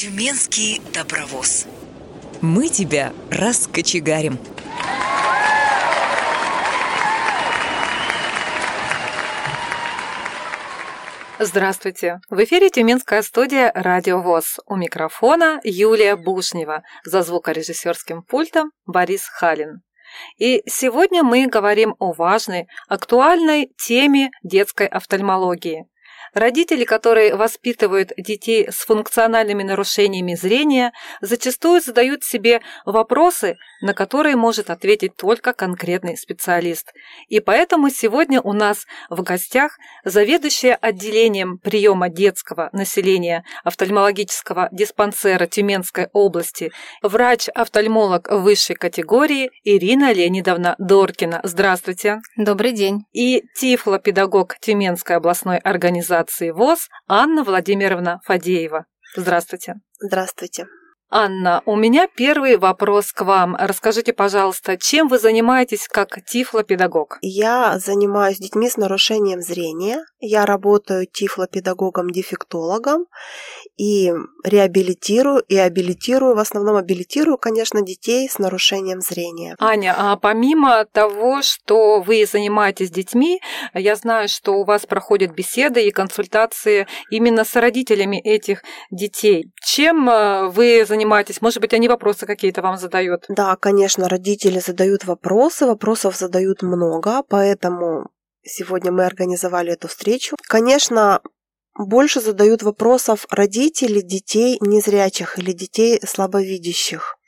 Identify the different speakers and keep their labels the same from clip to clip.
Speaker 1: Тюменский добровоз.
Speaker 2: Мы тебя раскочегарим.
Speaker 3: Здравствуйте! В эфире Тюменская студия «Радио ВОЗ». У микрофона Юлия Бушнева. За звукорежиссерским пультом Борис Халин. И сегодня мы говорим о важной, актуальной теме детской офтальмологии – Родители, которые воспитывают детей с функциональными нарушениями зрения, зачастую задают себе вопросы, на которые может ответить только конкретный специалист. И поэтому сегодня у нас в гостях заведующая отделением приема детского населения офтальмологического диспансера Тюменской области, врач-офтальмолог высшей категории Ирина Леонидовна Доркина. Здравствуйте.
Speaker 4: Добрый день.
Speaker 3: И тифлопедагог Тюменской областной организации организации ВОЗ Анна Владимировна Фадеева. Здравствуйте.
Speaker 5: Здравствуйте.
Speaker 3: Анна, у меня первый вопрос к вам. Расскажите, пожалуйста, чем вы занимаетесь как тифлопедагог?
Speaker 5: Я занимаюсь детьми с нарушением зрения. Я работаю тифлопедагогом-дефектологом и реабилитирую, и абилитирую, в основном абилитирую, конечно, детей с нарушением зрения.
Speaker 3: Аня, а помимо того, что вы занимаетесь детьми, я знаю, что у вас проходят беседы и консультации именно с родителями этих детей. Чем э, вы занимаетесь? Может быть, они вопросы какие-то вам задают?
Speaker 5: Да, конечно, родители задают вопросы, вопросов задают много, поэтому Сегодня мы организовали эту встречу. Конечно, больше задают вопросов родители детей незрячих или детей слабовидящих,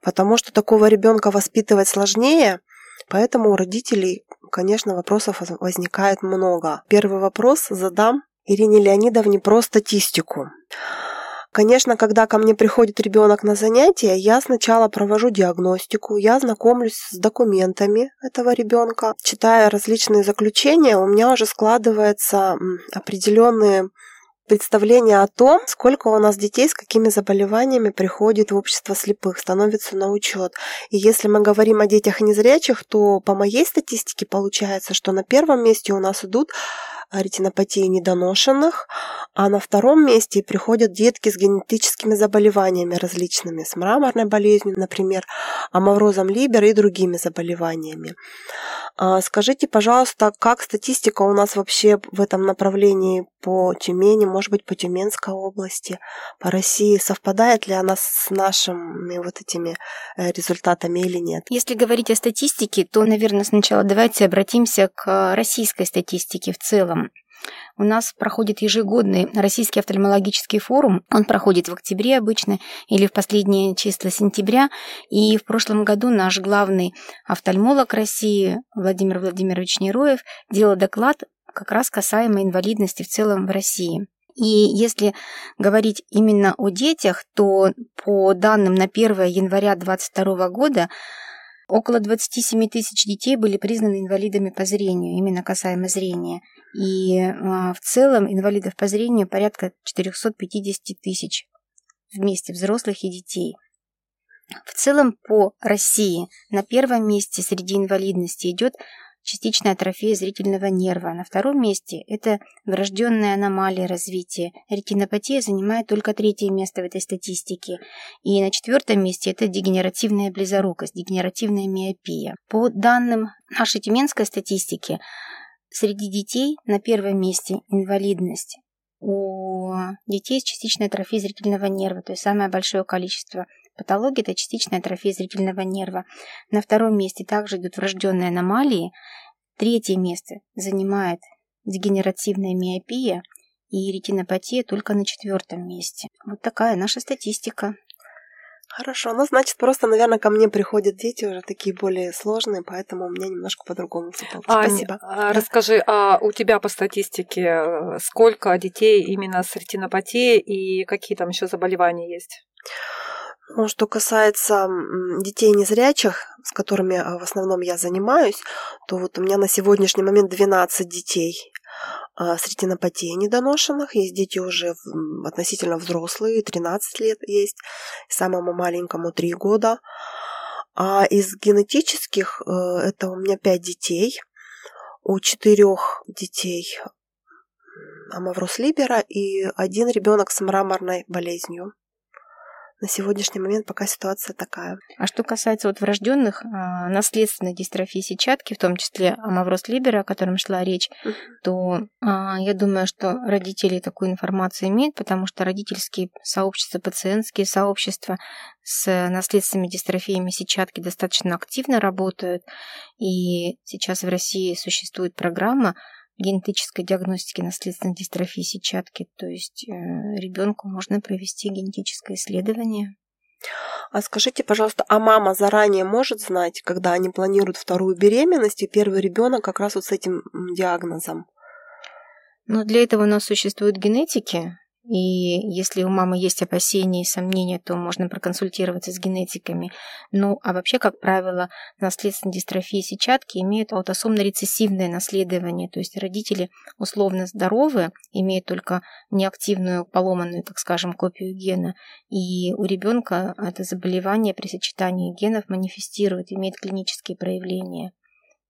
Speaker 5: потому что такого ребенка воспитывать сложнее, поэтому у родителей, конечно, вопросов возникает много. Первый вопрос задам Ирине Леонидовне про статистику. Конечно, когда ко мне приходит ребенок на занятия, я сначала провожу диагностику, я знакомлюсь с документами этого ребенка, читая различные заключения, у меня уже складывается определенные представление о том, сколько у нас детей с какими заболеваниями приходит в общество слепых, становится на учет. И если мы говорим о детях незрячих, то по моей статистике получается, что на первом месте у нас идут ретинопатии недоношенных, а на втором месте приходят детки с генетическими заболеваниями различными, с мраморной болезнью, например, амаврозом Либера и другими заболеваниями. А скажите, пожалуйста, как статистика у нас вообще в этом направлении по Тюмени, может быть, по Тюменской области, по России? Совпадает ли она с нашими вот этими э, результатами или нет?
Speaker 4: Если говорить о статистике, то, наверное, сначала давайте обратимся к российской статистике в целом. У нас проходит ежегодный Российский офтальмологический форум. Он проходит в октябре обычно или в последние числа сентября. И в прошлом году наш главный офтальмолог России Владимир Владимирович Нероев делал доклад как раз касаемо инвалидности в целом в России. И если говорить именно о детях, то по данным на 1 января 2022 года около 27 тысяч детей были признаны инвалидами по зрению, именно касаемо зрения. И а, в целом инвалидов по зрению порядка 450 тысяч вместе взрослых и детей. В целом по России на первом месте среди инвалидности идет частичная атрофия зрительного нерва. На втором месте это врожденная аномалия развития. Ретинопатия занимает только третье место в этой статистике. И на четвертом месте это дегенеративная близорукость, дегенеративная миопия. По данным нашей тюменской статистики, среди детей на первом месте инвалидность у детей с частичной атрофией зрительного нерва, то есть самое большое количество патологий – это частичная атрофия зрительного нерва. На втором месте также идут врожденные аномалии. Третье место занимает дегенеративная миопия и ретинопатия только на четвертом месте. Вот такая наша статистика.
Speaker 5: Хорошо, ну значит просто, наверное, ко мне приходят дети уже такие более сложные, поэтому у меня немножко по-другому все
Speaker 3: получилось. Спасибо. А, расскажи, а у тебя по статистике э, сколько детей именно с ретинопатией и какие там еще заболевания есть?
Speaker 5: Ну, что касается детей незрячих, с которыми а, в основном я занимаюсь, то вот у меня на сегодняшний момент 12 детей а, с ретинопатией недоношенных. Есть дети уже относительно взрослые, 13 лет есть, самому маленькому 3 года. А из генетических э, это у меня 5 детей. У четырех детей амаврус либера и один ребенок с мраморной болезнью. На сегодняшний момент пока ситуация такая.
Speaker 4: А что касается вот врожденных а, наследственной дистрофии сетчатки, в том числе амавроз либера, о котором шла речь, uh-huh. то а, я думаю, что родители такую информацию имеют, потому что родительские сообщества, пациентские сообщества с наследственными дистрофиями сетчатки достаточно активно работают. И сейчас в России существует программа генетической диагностики наследственной дистрофии сетчатки. То есть э, ребенку можно провести генетическое исследование.
Speaker 5: А скажите, пожалуйста, а мама заранее может знать, когда они планируют вторую беременность, и первый ребенок как раз вот с этим диагнозом?
Speaker 4: Ну, для этого у нас существуют генетики, и если у мамы есть опасения и сомнения, то можно проконсультироваться с генетиками. Ну, а вообще, как правило, наследственные дистрофии сетчатки имеют аутосомно-рецессивное наследование, то есть родители условно здоровы, имеют только неактивную поломанную, так скажем, копию гена, и у ребенка это заболевание при сочетании генов манифестирует, имеет клинические проявления.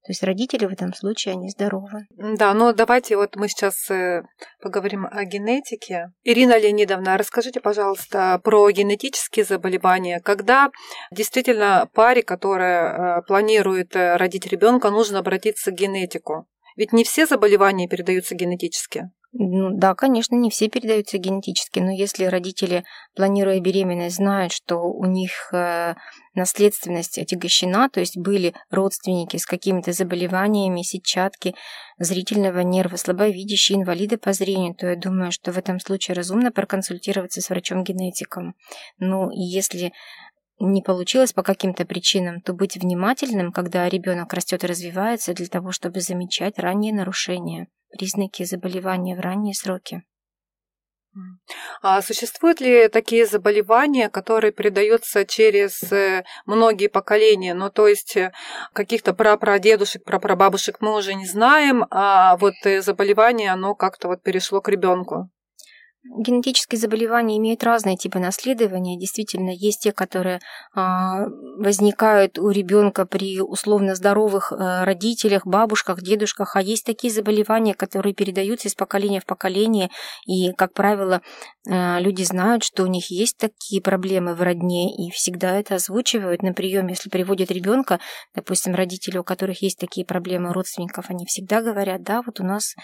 Speaker 4: То есть родители в этом случае, они здоровы.
Speaker 3: Да, но давайте вот мы сейчас э, поговорим о генетике. Ирина Леонидовна, расскажите, пожалуйста, про генетические заболевания. Когда действительно паре, которая э, планирует э, родить ребенка, нужно обратиться к генетику? Ведь не все заболевания передаются генетически.
Speaker 4: Ну, да, конечно, не все передаются генетически, но если родители, планируя беременность, знают, что у них э, наследственность отягощена, то есть были родственники с какими-то заболеваниями, сетчатки, зрительного нерва, слабовидящие, инвалиды по зрению, то я думаю, что в этом случае разумно проконсультироваться с врачом-генетиком. Ну, если не получилось по каким-то причинам, то быть внимательным, когда ребенок растет и развивается, для того, чтобы замечать ранние нарушения, признаки заболевания в ранние сроки.
Speaker 3: А существуют ли такие заболевания, которые передаются через э, многие поколения? Ну, то есть э, каких-то прапрадедушек, прапрабабушек мы уже не знаем, а вот э, заболевание, оно как-то вот перешло к ребенку.
Speaker 4: Генетические заболевания имеют разные типы наследования. Действительно, есть те, которые а, возникают у ребенка при условно здоровых а, родителях, бабушках, дедушках, а есть такие заболевания, которые передаются из поколения в поколение. И, как правило, а, люди знают, что у них есть такие проблемы в родне, и всегда это озвучивают на приеме. Если приводят ребенка, допустим, родители, у которых есть такие проблемы родственников, они всегда говорят, да, вот у нас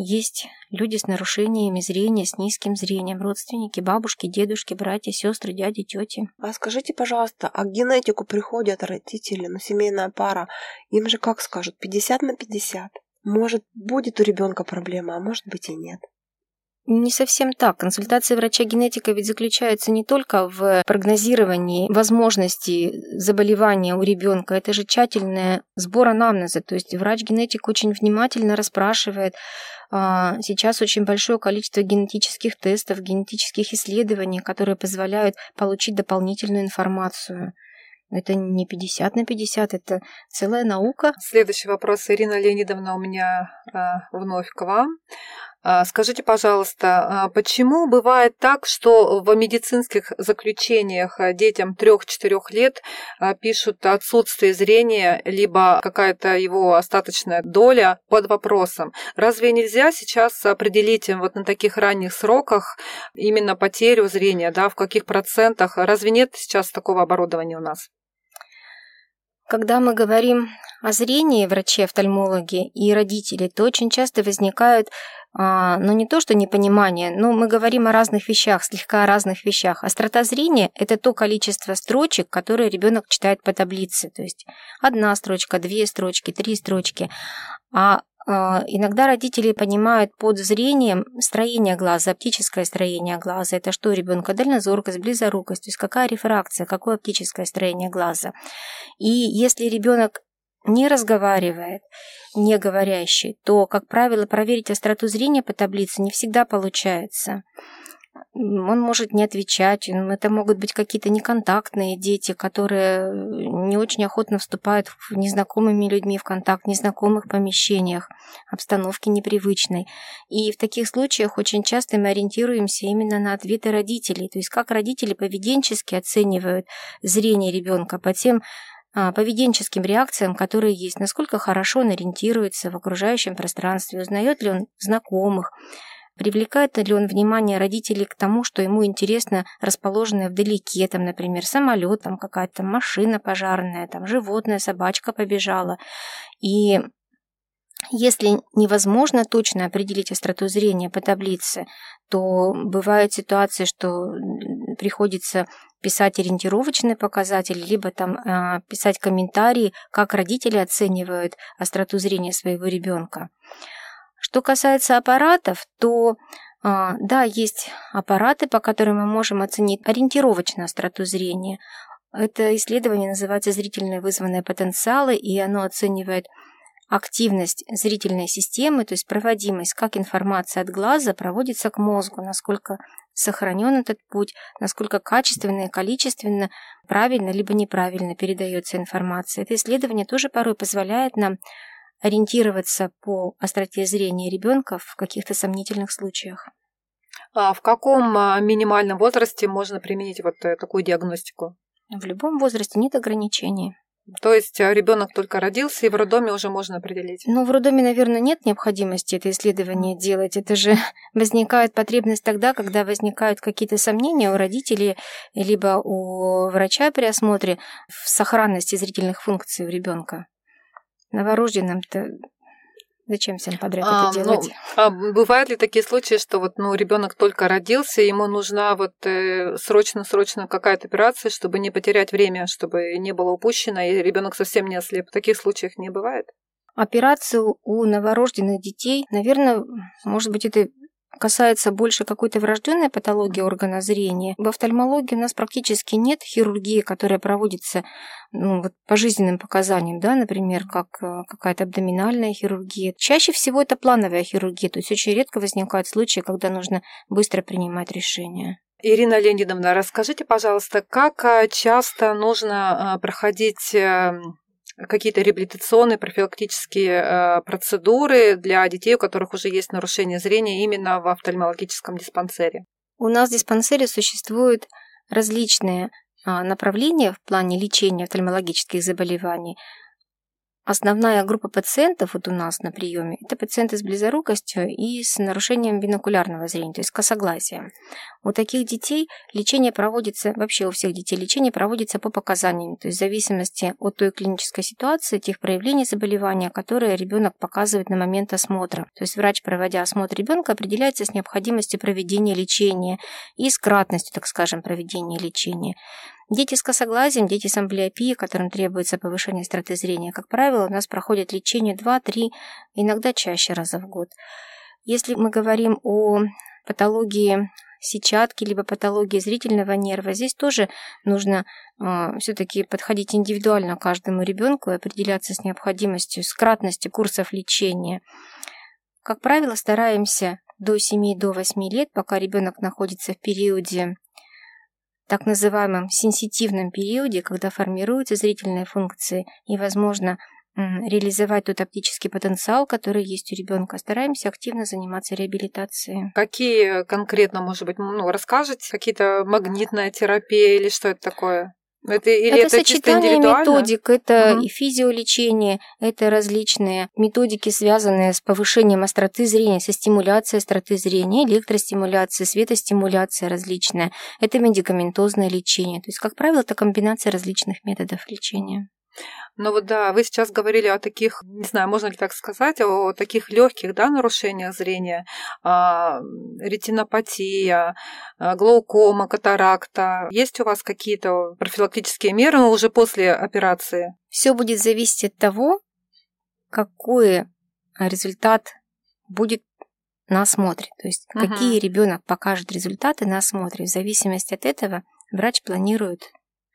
Speaker 4: есть люди с нарушениями зрения, с низким зрением, родственники, бабушки, дедушки, братья, сестры, дяди, тети.
Speaker 5: А скажите, пожалуйста, а к генетику приходят родители, ну, семейная пара, им же как скажут, 50 на 50? Может, будет у ребенка проблема, а может быть и нет.
Speaker 4: Не совсем так. Консультация врача-генетика ведь заключается не только в прогнозировании возможностей заболевания у ребенка, это же тщательный сбор анамнеза. То есть врач-генетик очень внимательно расспрашивает. А, сейчас очень большое количество генетических тестов, генетических исследований, которые позволяют получить дополнительную информацию. Это не 50 на 50, это целая наука.
Speaker 3: Следующий вопрос, Ирина Леонидовна, у меня а, вновь к вам. А, скажите, пожалуйста, а почему бывает так, что в медицинских заключениях детям 3-4 лет пишут отсутствие зрения, либо какая-то его остаточная доля под вопросом? Разве нельзя сейчас определить вот на таких ранних сроках именно потерю зрения, да, в каких процентах? Разве нет сейчас такого оборудования у нас?
Speaker 4: Когда мы говорим о зрении врачи-офтальмологи и родители, то очень часто возникают а, ну не то, что непонимание, но мы говорим о разных вещах, слегка о разных вещах. Острота зрения – это то количество строчек, которые ребенок читает по таблице. То есть одна строчка, две строчки, три строчки. А, иногда родители понимают под зрением строение глаза, оптическое строение глаза. Это что у ребенка? Дальнозоркость, близорукость, то есть какая рефракция, какое оптическое строение глаза. И если ребенок не разговаривает, не говорящий, то, как правило, проверить остроту зрения по таблице не всегда получается он может не отвечать. Это могут быть какие-то неконтактные дети, которые не очень охотно вступают в незнакомыми людьми в контакт, в незнакомых помещениях, обстановке непривычной. И в таких случаях очень часто мы ориентируемся именно на ответы родителей. То есть как родители поведенчески оценивают зрение ребенка по тем а, поведенческим реакциям, которые есть, насколько хорошо он ориентируется в окружающем пространстве, узнает ли он знакомых, Привлекает ли он внимание родителей к тому, что ему интересно расположенное вдалеке, там, например, самолет, там какая-то машина пожарная, там животное, собачка побежала. И если невозможно точно определить остроту зрения по таблице, то бывают ситуации, что приходится писать ориентировочные показатели, либо там э, писать комментарии, как родители оценивают остроту зрения своего ребенка. Что касается аппаратов, то э, да, есть аппараты, по которым мы можем оценить ориентировочно остроту зрения. Это исследование называется «Зрительные вызванные потенциалы», и оно оценивает активность зрительной системы, то есть проводимость, как информация от глаза проводится к мозгу, насколько сохранен этот путь, насколько качественно и количественно, правильно либо неправильно передается информация. Это исследование тоже порой позволяет нам ориентироваться по остроте зрения ребенка в каких-то сомнительных случаях.
Speaker 3: А в каком а, минимальном возрасте можно применить вот э, такую диагностику?
Speaker 4: В любом возрасте нет ограничений.
Speaker 3: То есть э, ребенок только родился, и в роддоме уже можно определить?
Speaker 4: Ну, в роддоме, наверное, нет необходимости это исследование делать. Это же возникает потребность тогда, когда возникают какие-то сомнения у родителей, либо у врача при осмотре в сохранности зрительных функций у ребенка. Новорожденным-то Зачем всем подряд а, это делать?
Speaker 3: Ну, а бывают ли такие случаи, что вот ну ребенок только родился, ему нужна вот э, срочно-срочно какая-то операция, чтобы не потерять время, чтобы не было упущено, и ребенок совсем не ослеп? В таких случаях не бывает?
Speaker 4: Операцию у новорожденных детей, наверное, может быть, это касается больше какой-то врожденной патологии органа зрения, в офтальмологии у нас практически нет хирургии, которая проводится ну, вот по жизненным показаниям, да, например, как э, какая-то абдоминальная хирургия. Чаще всего это плановая хирургия, то есть очень редко возникают случаи, когда нужно быстро принимать решения.
Speaker 3: Ирина Леонидовна, расскажите, пожалуйста, как э, часто нужно э, проходить эм, какие-то реабилитационные, профилактические э, процедуры для детей, у которых уже есть нарушение зрения именно в офтальмологическом диспансере?
Speaker 4: У нас в диспансере существуют различные а, направления в плане лечения офтальмологических заболеваний. Основная группа пациентов вот у нас на приеме – это пациенты с близорукостью и с нарушением бинокулярного зрения, то есть косоглазием. У таких детей лечение проводится, вообще у всех детей лечение проводится по показаниям, то есть в зависимости от той клинической ситуации, тех проявлений заболевания, которые ребенок показывает на момент осмотра. То есть врач, проводя осмотр ребенка, определяется с необходимостью проведения лечения и с кратностью, так скажем, проведения лечения. Дети с косоглазием, дети с амблиопией, которым требуется повышение остроты зрения, как правило, у нас проходят лечение 2-3, иногда чаще раза в год. Если мы говорим о патологии сетчатки, либо патологии зрительного нерва, здесь тоже нужно э, все-таки подходить индивидуально каждому ребенку и определяться с необходимостью, с кратностью курсов лечения. Как правило, стараемся до 7-8 до лет, пока ребенок находится в периоде так называемом сенситивном периоде, когда формируются зрительные функции и, возможно, реализовать тот оптический потенциал, который есть у ребенка. Стараемся активно заниматься реабилитацией.
Speaker 3: Какие конкретно, может быть, ну, расскажете? Какие-то магнитная терапия или что это такое?
Speaker 4: Это, или это, это сочетание методик, это угу. и физиолечение, это различные методики, связанные с повышением остроты зрения, со стимуляцией остроты зрения, электростимуляция, светостимуляция различная. Это медикаментозное лечение. То есть, как правило, это комбинация различных методов лечения.
Speaker 3: Ну вот да, вы сейчас говорили о таких, не знаю, можно ли так сказать, о таких легких да, нарушениях зрения, а, ретинопатия, а, глаукома, катаракта. Есть у вас какие-то профилактические меры, но уже после операции?
Speaker 4: Все будет зависеть от того, какой результат будет на осмотре. То есть угу. какие ребенок покажет результаты на осмотре. В зависимости от этого врач планирует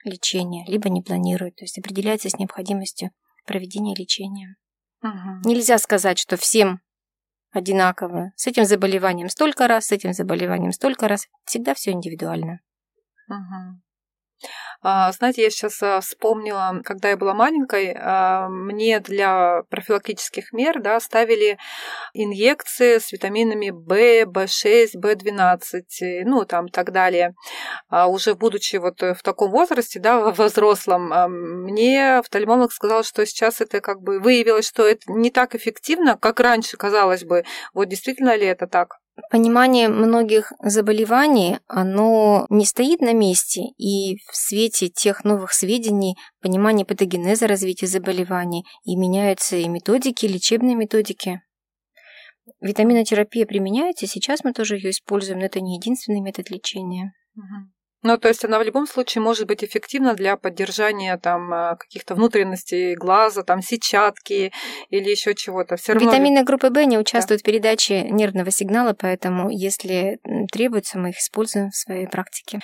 Speaker 4: лечения, либо не планирует, то есть определяется с необходимостью проведения лечения. Угу. Нельзя сказать, что всем одинаково. С этим заболеванием столько раз, с этим заболеванием столько раз. Всегда все индивидуально.
Speaker 3: Угу. А, знаете, я сейчас а, вспомнила, когда я была маленькой, а, мне для профилактических мер да, ставили инъекции с витаминами В, В6, В12, ну там так далее. Уже будучи вот в таком возрасте, да, во взрослом, мне офтальмолог сказал, что сейчас это как бы выявилось, что это не так эффективно, как раньше казалось бы. Вот действительно ли это так?
Speaker 4: Понимание многих заболеваний, оно не стоит на месте, и в свете тех новых сведений, понимание патогенеза развития заболеваний, и меняются и методики, лечебные методики. Витаминотерапия применяется, сейчас мы тоже ее используем, но это не единственный метод лечения.
Speaker 3: Ну, то есть она в любом случае может быть эффективна для поддержания там э, каких-то внутренностей глаза, там сетчатки или еще чего-то. Все равно...
Speaker 4: Витамины группы В не участвуют да. в передаче нервного сигнала, поэтому если требуется, мы их используем в своей практике.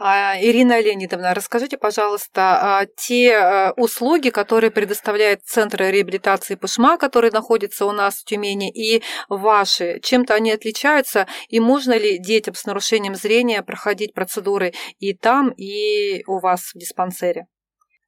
Speaker 3: А, Ирина Леонидовна, расскажите, пожалуйста, а, те а, услуги, которые предоставляет Центр реабилитации Пышма, который находится у нас в Тюмени, и ваши, чем-то они отличаются, и можно ли детям с нарушением зрения проходить процедуры и там, и у вас в диспансере?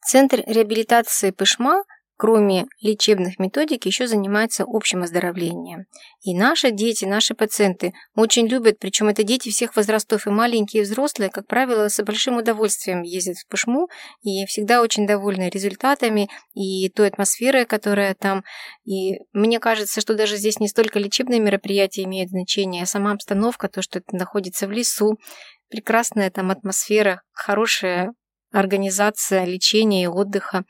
Speaker 4: Центр реабилитации Пышма кроме лечебных методик, еще занимается общим оздоровлением. И наши дети, наши пациенты очень любят, причем это дети всех возрастов, и маленькие, и взрослые, как правило, с большим удовольствием ездят в Пышму, и всегда очень довольны результатами и той атмосферой, которая там. И мне кажется, что даже здесь не столько лечебные мероприятия имеют значение, а сама обстановка, то, что это находится в лесу, прекрасная там атмосфера, хорошая организация лечения и отдыха.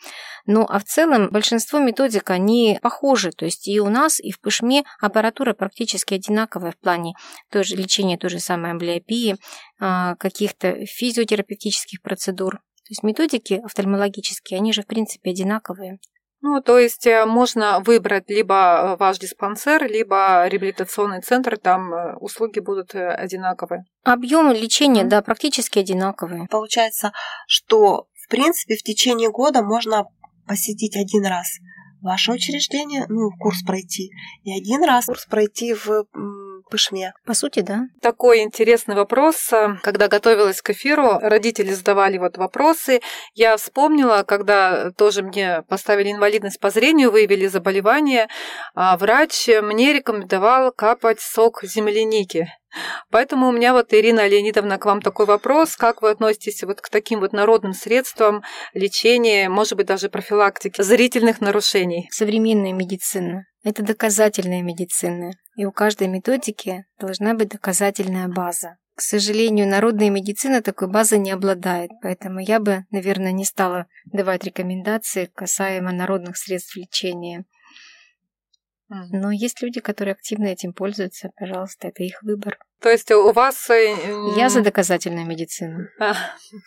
Speaker 4: Ну, а в целом большинство методик, они похожи. То есть и у нас, и в Пышме аппаратура практически одинаковая в плане тоже лечения той же самой амблиопии, а, каких-то физиотерапевтических процедур. То есть методики офтальмологические, они же в принципе одинаковые.
Speaker 3: Ну, то есть э, можно выбрать либо э, ваш диспансер, либо реабилитационный центр, там э, услуги будут одинаковые.
Speaker 4: Объемы лечения, да, практически одинаковые.
Speaker 5: Получается, что в принципе в течение года можно посетить один раз ваше учреждение, ну, курс пройти, и один раз курс пройти в Пышме.
Speaker 4: По сути, да.
Speaker 3: Такой интересный вопрос. Когда готовилась к эфиру, родители задавали вот вопросы. Я вспомнила, когда тоже мне поставили инвалидность по зрению, выявили заболевание, а врач мне рекомендовал капать сок земляники. Поэтому у меня вот, Ирина Леонидовна, к вам такой вопрос. Как вы относитесь вот к таким вот народным средствам лечения, может быть, даже профилактики зрительных нарушений?
Speaker 4: Современная медицина – это доказательная медицина. И у каждой методики должна быть доказательная база. К сожалению, народная медицина такой базы не обладает, поэтому я бы, наверное, не стала давать рекомендации касаемо народных средств лечения. Но есть люди, которые активно этим пользуются, пожалуйста, это их выбор.
Speaker 3: То есть у вас... Э,
Speaker 4: Я за доказательную медицину.
Speaker 3: А,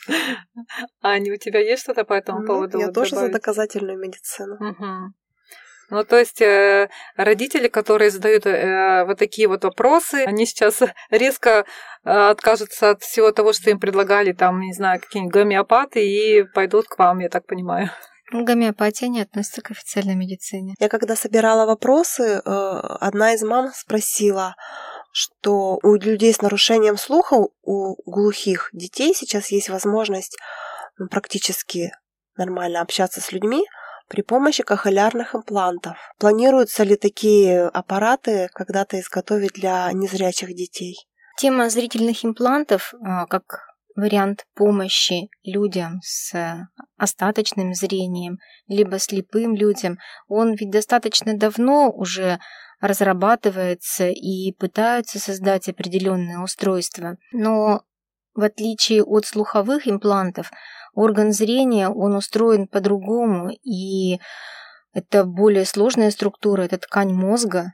Speaker 3: Аня, у тебя есть что-то по этому поводу?
Speaker 5: Я тоже за доказательную медицину.
Speaker 3: Ну, то есть э, родители, которые задают э, вот такие вот вопросы, они сейчас резко откажутся от всего того, что им предлагали, там, не знаю, какие-нибудь гомеопаты, и пойдут к вам, я так понимаю.
Speaker 4: Гомеопатия не относится к официальной медицине.
Speaker 5: Я когда собирала вопросы, э, одна из мам спросила, что у людей с нарушением слуха, у глухих детей сейчас есть возможность ну, практически нормально общаться с людьми при помощи кохолярных имплантов. Планируются ли такие аппараты когда-то изготовить для незрячих детей?
Speaker 4: Тема зрительных имплантов, а, как вариант помощи людям с остаточным зрением, либо слепым людям, он ведь достаточно давно уже разрабатывается и пытаются создать определенные устройства. Но в отличие от слуховых имплантов, орган зрения, он устроен по-другому, и это более сложная структура, это ткань мозга,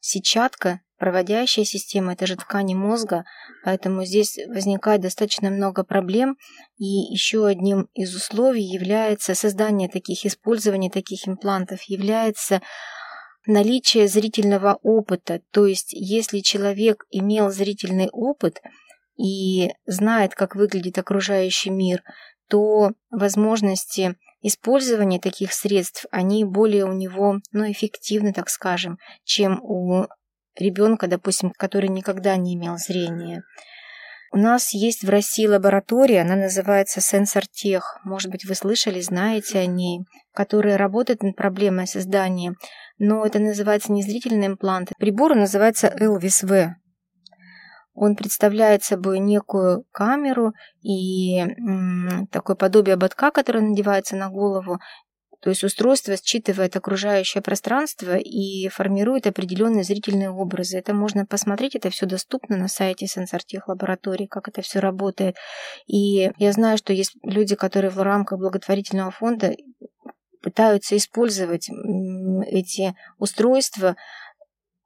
Speaker 4: сетчатка, Проводящая система – это же ткани мозга, поэтому здесь возникает достаточно много проблем. И еще одним из условий является создание таких, использование таких имплантов, является наличие зрительного опыта. То есть, если человек имел зрительный опыт и знает, как выглядит окружающий мир, то возможности использования таких средств, они более у него, ну, эффективны, так скажем, чем у ребенка, допустим, который никогда не имел зрения. У нас есть в России лаборатория, она называется Сенсортех. Может быть, вы слышали, знаете о ней, которая работает над проблемой создания. Но это называется не зрительный имплант. Прибор называется Elvis V. Он представляет собой некую камеру и такое подобие ободка, который надевается на голову. То есть устройство считывает окружающее пространство и формирует определенные зрительные образы. Это можно посмотреть, это все доступно на сайте сенсортех лаборатории, как это все работает. И я знаю, что есть люди, которые в рамках благотворительного фонда пытаются использовать эти устройства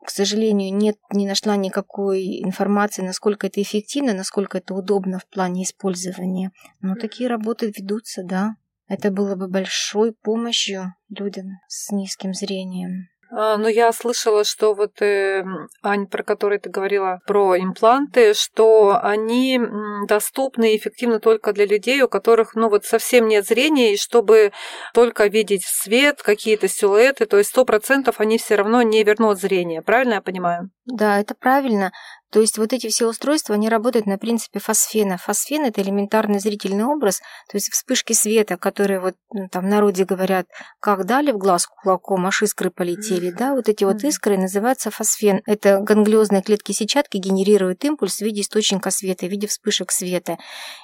Speaker 4: к сожалению, нет, не нашла никакой информации, насколько это эффективно, насколько это удобно в плане использования. Но такие работы ведутся, да. Это было бы большой помощью людям с низким зрением.
Speaker 3: А, но я слышала, что вот, э, Ань, про который ты говорила, про импланты, что они доступны и эффективны только для людей, у которых, ну, вот совсем нет зрения, и чтобы только видеть свет, какие-то силуэты, то есть сто процентов они все равно не вернут зрение, правильно я понимаю?
Speaker 4: Да, это правильно. То есть вот эти все устройства, они работают на принципе фосфена. Фосфен – это элементарный зрительный образ, то есть вспышки света, которые вот ну, там в народе говорят, как дали в глаз кулаком, аж искры полетели, да, вот эти вот искры называются фосфен. Это ганглиозные клетки сетчатки генерируют импульс в виде источника света, в виде вспышек света.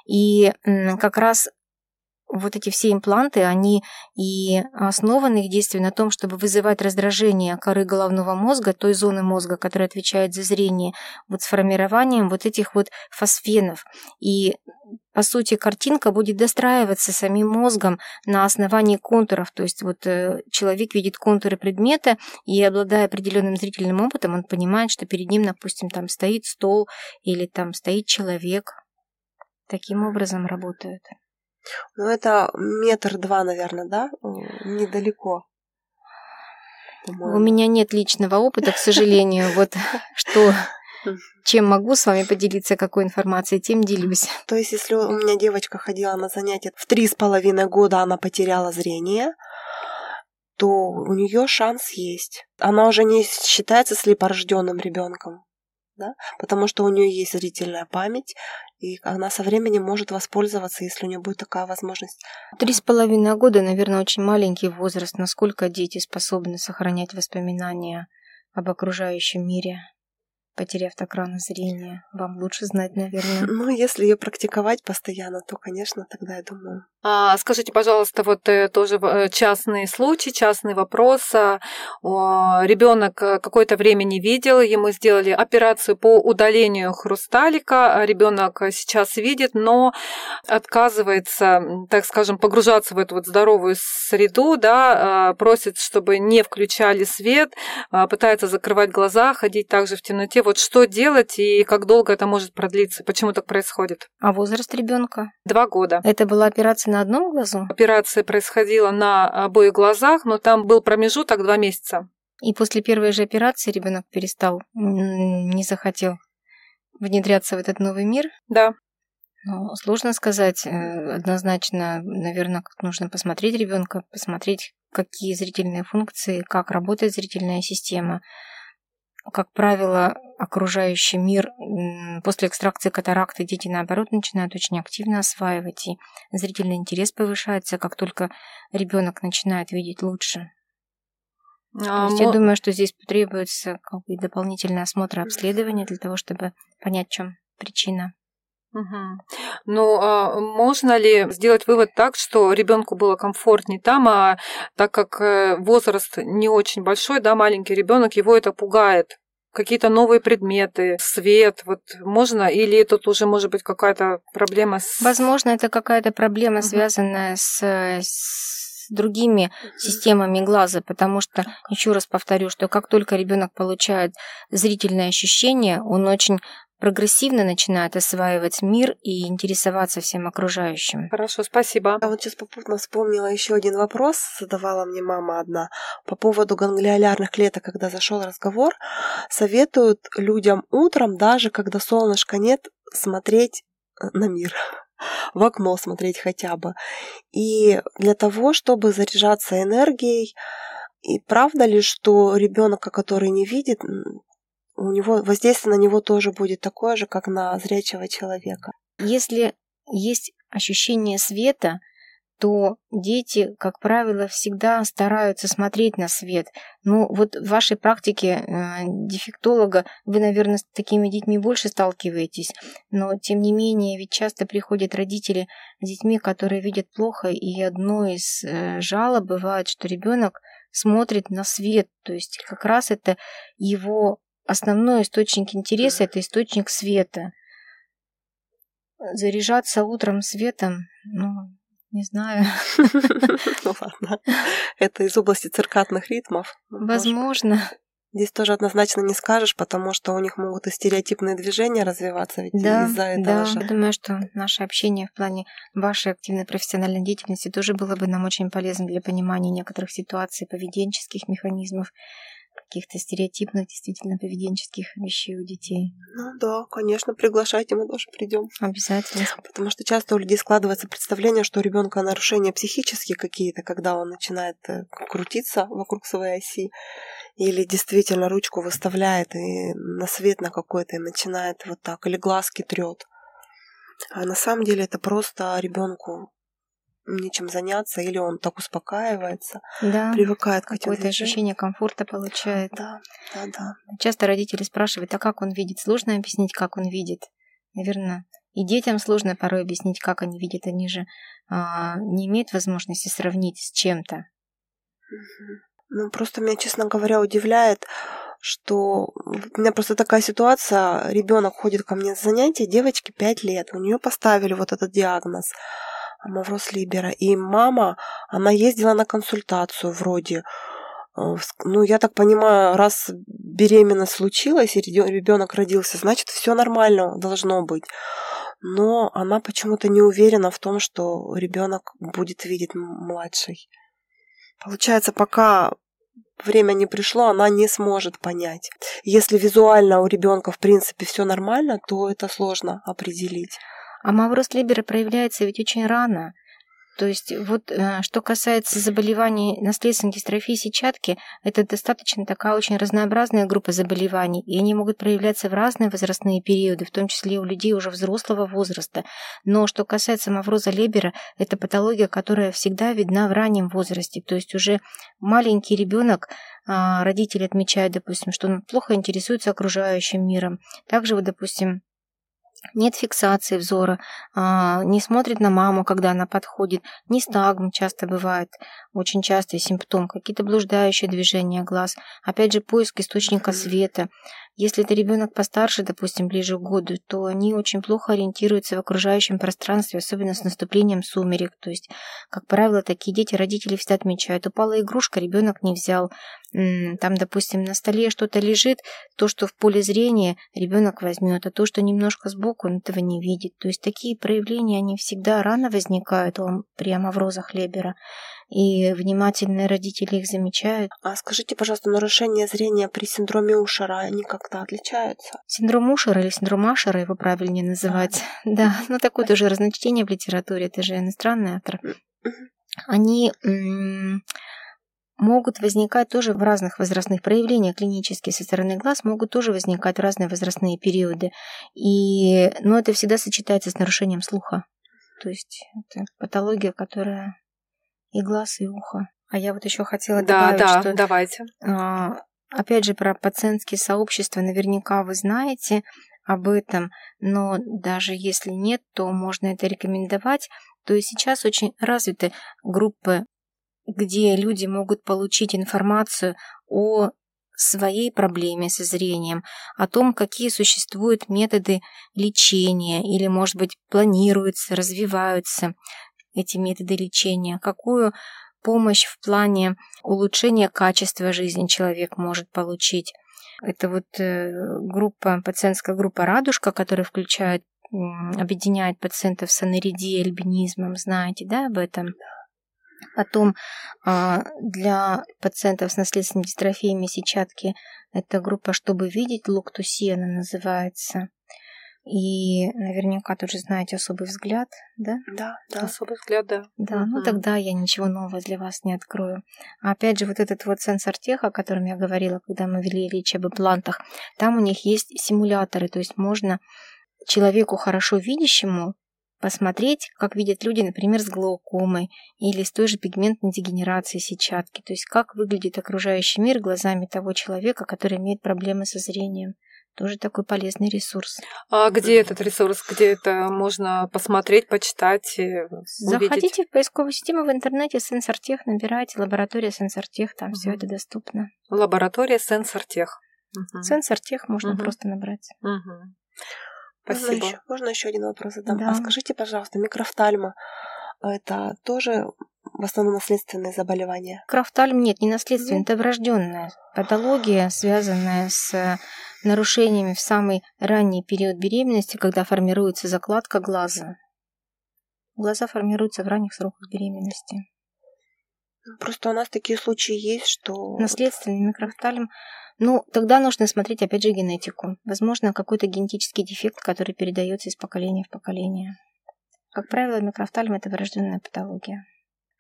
Speaker 4: И как раз вот эти все импланты, они и основаны их действие на том, чтобы вызывать раздражение коры головного мозга, той зоны мозга, которая отвечает за зрение, вот с формированием вот этих вот фосфенов. И по сути, картинка будет достраиваться самим мозгом на основании контуров. То есть вот э, человек видит контуры предмета, и обладая определенным зрительным опытом, он понимает, что перед ним, допустим, там стоит стол или там стоит человек. Таким образом работают.
Speaker 5: Ну, это метр два, наверное, да? Недалеко.
Speaker 4: У меня нет личного опыта, к сожалению. Вот что чем могу с вами поделиться, какой информацией, тем делюсь.
Speaker 5: То есть, если у меня девочка ходила на занятия в три с половиной года, она потеряла зрение, то у нее шанс есть. Она уже не считается слепорожденным ребенком, да? потому что у нее есть зрительная память, и она со временем может воспользоваться, если у нее будет такая возможность.
Speaker 4: Три с половиной года, наверное, очень маленький возраст. Насколько дети способны сохранять воспоминания об окружающем мире? Потеряв так рано зрение? Вам лучше знать, наверное.
Speaker 5: Ну, если ее практиковать постоянно, то, конечно, тогда я думаю.
Speaker 3: А, скажите, пожалуйста, вот э, тоже э, частный случай, частный вопрос. А, Ребенок э, какое-то время не видел, ему сделали операцию по удалению хрусталика. А ребенок сейчас видит, но отказывается, так скажем, погружаться в эту вот здоровую среду, да, просит, чтобы не включали свет, пытается закрывать глаза, ходить также в темноте вот что делать и как долго это может продлиться? Почему так происходит?
Speaker 4: А возраст ребенка?
Speaker 3: Два года.
Speaker 4: Это была операция на одном глазу?
Speaker 3: Операция происходила на обоих глазах, но там был промежуток два месяца.
Speaker 4: И после первой же операции ребенок перестал, не захотел внедряться в этот новый мир?
Speaker 3: Да.
Speaker 4: Ну, сложно сказать. Э, однозначно, наверное, нужно посмотреть ребенка, посмотреть, какие зрительные функции, как работает зрительная система. Как правило, окружающий мир после экстракции катаракты дети, наоборот, начинают очень активно осваивать, и зрительный интерес повышается, как только ребенок начинает видеть лучше. А, То есть я думаю, что здесь потребуется как бы дополнительный осмотр и обследование для того, чтобы понять, в чем причина.
Speaker 3: Угу. Ну, а можно ли сделать вывод так, что ребенку было комфортнее там, а так как э, возраст не очень большой, да, маленький ребенок, его это пугает? какие-то новые предметы, свет, вот можно, или тут уже может быть какая-то проблема с...
Speaker 4: Возможно, это какая-то проблема, угу. связанная с, с другими системами глаза, потому что, еще раз повторю, что как только ребенок получает зрительное ощущение, он очень прогрессивно начинает осваивать мир и интересоваться всем окружающим.
Speaker 3: Хорошо, спасибо.
Speaker 5: Я вот сейчас попутно вспомнила еще один вопрос, задавала мне мама одна, по поводу ганглиолярных клеток, когда зашел разговор, советуют людям утром, даже когда солнышка нет, смотреть э, на мир в окно смотреть хотя бы. И для того, чтобы заряжаться энергией, и правда ли, что ребенка, который не видит, у него воздействие на него тоже будет такое же, как на зрячего человека.
Speaker 4: Если есть ощущение света, то дети, как правило, всегда стараются смотреть на свет. Ну, вот в вашей практике э, дефектолога вы, наверное, с такими детьми больше сталкиваетесь, но, тем не менее, ведь часто приходят родители с детьми, которые видят плохо, и одно из э, жалоб бывает, что ребенок смотрит на свет, то есть как раз это его основной источник интереса, это источник света. Заряжаться утром светом, ну, не знаю.
Speaker 5: Ну ладно. Это из области циркадных ритмов.
Speaker 4: Возможно.
Speaker 5: Здесь тоже однозначно не скажешь, потому что у них могут и стереотипные движения развиваться ведь
Speaker 4: да,
Speaker 5: из-за этого
Speaker 4: да.
Speaker 5: же.
Speaker 4: Я думаю, что наше общение в плане вашей активной профессиональной деятельности тоже было бы нам очень полезно для понимания некоторых ситуаций, поведенческих механизмов каких-то стереотипных, действительно, поведенческих вещей у детей.
Speaker 5: Ну да, конечно, приглашайте, мы тоже придем.
Speaker 4: Обязательно.
Speaker 5: Потому что часто у людей складывается представление, что у ребенка нарушения психические какие-то, когда он начинает э, крутиться вокруг своей оси, или действительно ручку выставляет и на свет на какой-то и начинает вот так, или глазки трет. А на самом деле это просто ребенку нечем заняться, или он так успокаивается,
Speaker 4: да,
Speaker 5: привыкает к
Speaker 4: какое-то ощущение комфорта получает.
Speaker 5: Да, да, да.
Speaker 4: Часто родители спрашивают, а как он видит? Сложно объяснить, как он видит. Наверное, и детям сложно порой объяснить, как они видят. Они же а, не имеют возможности сравнить с чем-то.
Speaker 5: Ну, просто меня, честно говоря, удивляет, что у меня просто такая ситуация, ребенок ходит ко мне на занятия, девочке 5 лет, у нее поставили вот этот диагноз Амаврос Либера, и мама, она ездила на консультацию вроде, э, ну, я так понимаю, раз беременность случилась и ребенок родился, значит, все нормально должно быть. Но она почему-то не уверена в том, что ребенок будет видеть младший. Получается, пока время не пришло, она не сможет понять. Если визуально у ребенка в принципе все нормально, то это сложно определить.
Speaker 4: А Маврос Либера проявляется ведь очень рано. То есть вот э, что касается заболеваний наследственной дистрофии сетчатки, это достаточно такая очень разнообразная группа заболеваний, и они могут проявляться в разные возрастные периоды, в том числе у людей уже взрослого возраста. Но что касается Мавроза Лебера, это патология, которая всегда видна в раннем возрасте. То есть уже маленький ребенок, а, родители отмечают, допустим, что он плохо интересуется окружающим миром. Также вот, допустим, нет фиксации взора, а, не смотрит на маму, когда она подходит, нестагм часто бывает, очень частый симптом, какие-то блуждающие движения глаз, опять же поиск источника света. Если это ребенок постарше, допустим, ближе к году, то они очень плохо ориентируются в окружающем пространстве, особенно с наступлением сумерек. То есть, как правило, такие дети родители всегда отмечают. Упала игрушка, ребенок не взял. Там, допустим, на столе что-то лежит, то, что в поле зрения, ребенок возьмет, а то, что немножко сбоку, он этого не видит. То есть такие проявления, они всегда рано возникают у- при амаврозах Лебера. И внимательные родители их замечают.
Speaker 5: А скажите, пожалуйста, нарушения зрения при синдроме Ушера, они как-то отличаются?
Speaker 4: Синдром Ушера или синдром Ашера его правильнее называть. Да, ну такое тоже разночтение в литературе, это же иностранный автор. Они могут возникать тоже в разных возрастных проявлениях клинические со стороны глаз, могут тоже возникать в разные возрастные периоды. И, но это всегда сочетается с нарушением слуха. То есть это патология, которая и глаз, и ухо. А я вот еще хотела
Speaker 3: Да,
Speaker 4: добавить,
Speaker 3: да,
Speaker 4: что
Speaker 3: давайте.
Speaker 4: а, Опять же, про пациентские сообщества наверняка вы знаете об этом, но даже если нет, то можно это рекомендовать. То есть сейчас очень развиты группы, где люди могут получить информацию о своей проблеме со зрением, о том, какие существуют методы лечения или, может быть, планируются, развиваются эти методы лечения, какую помощь в плане улучшения качества жизни человек может получить. Это вот э, группа, пациентская группа «Радужка», которая включает, объединяет пациентов с аноридией, альбинизмом, знаете, да, об этом? Потом а, для пациентов с наследственными дистрофиями сетчатки это группа «Чтобы видеть», Луктуси она называется. И наверняка тоже знаете особый взгляд, да?
Speaker 5: Да, да.
Speaker 3: Особый взгляд, да.
Speaker 4: Да, ну
Speaker 3: Мгм.
Speaker 4: тогда я ничего нового для вас не открою. А опять же, вот этот вот сенсор тех, о котором я говорила, когда мы вели речь об имплантах, там у них есть симуляторы, то есть можно человеку хорошо видящему посмотреть, как видят люди, например, с глаукомой или с той же пигментной дегенерацией сетчатки. То есть как выглядит окружающий мир глазами того человека, который имеет проблемы со зрением. Тоже такой полезный ресурс.
Speaker 3: А где этот ресурс? Где это можно посмотреть, почитать?
Speaker 4: Заходите в поисковую систему в интернете Сенсортех, набирайте лаборатория Сенсортех, там угу. все это доступно.
Speaker 3: Лаборатория Сенсортех.
Speaker 4: Угу. Сенсортех можно угу. просто набрать.
Speaker 3: Угу.
Speaker 5: Спасибо. Можно еще, можно еще один вопрос задам? Да. А скажите, пожалуйста, микрофтальма это тоже в основном наследственные заболевания?
Speaker 4: Крафтальм нет, не наследственное, это врожденная патология, связанная с нарушениями в самый ранний период беременности, когда формируется закладка глаза. Глаза формируются в ранних сроках беременности.
Speaker 5: Ну, просто у нас такие случаи есть, что...
Speaker 4: Наследственный микрофтальм. Ну, тогда нужно смотреть, опять же, генетику. Возможно, какой-то генетический дефект, который передается из поколения в поколение. Как правило, микрофтальм – это врожденная патология.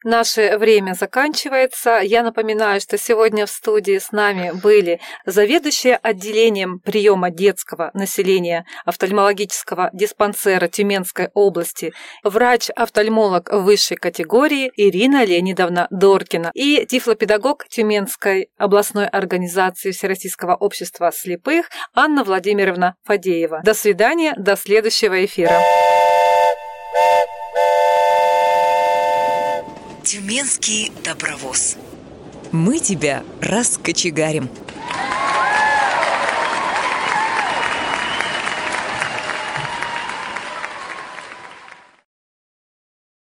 Speaker 3: Наше время заканчивается. Я напоминаю, что сегодня в студии с нами были заведующая отделением приема детского населения офтальмологического диспансера Тюменской области, врач-офтальмолог высшей категории Ирина Леонидовна Доркина и тифлопедагог Тюменской областной организации Всероссийского общества слепых Анна Владимировна Фадеева. До свидания, до следующего эфира.
Speaker 1: Тюменский добровоз.
Speaker 2: Мы тебя раскочегарим.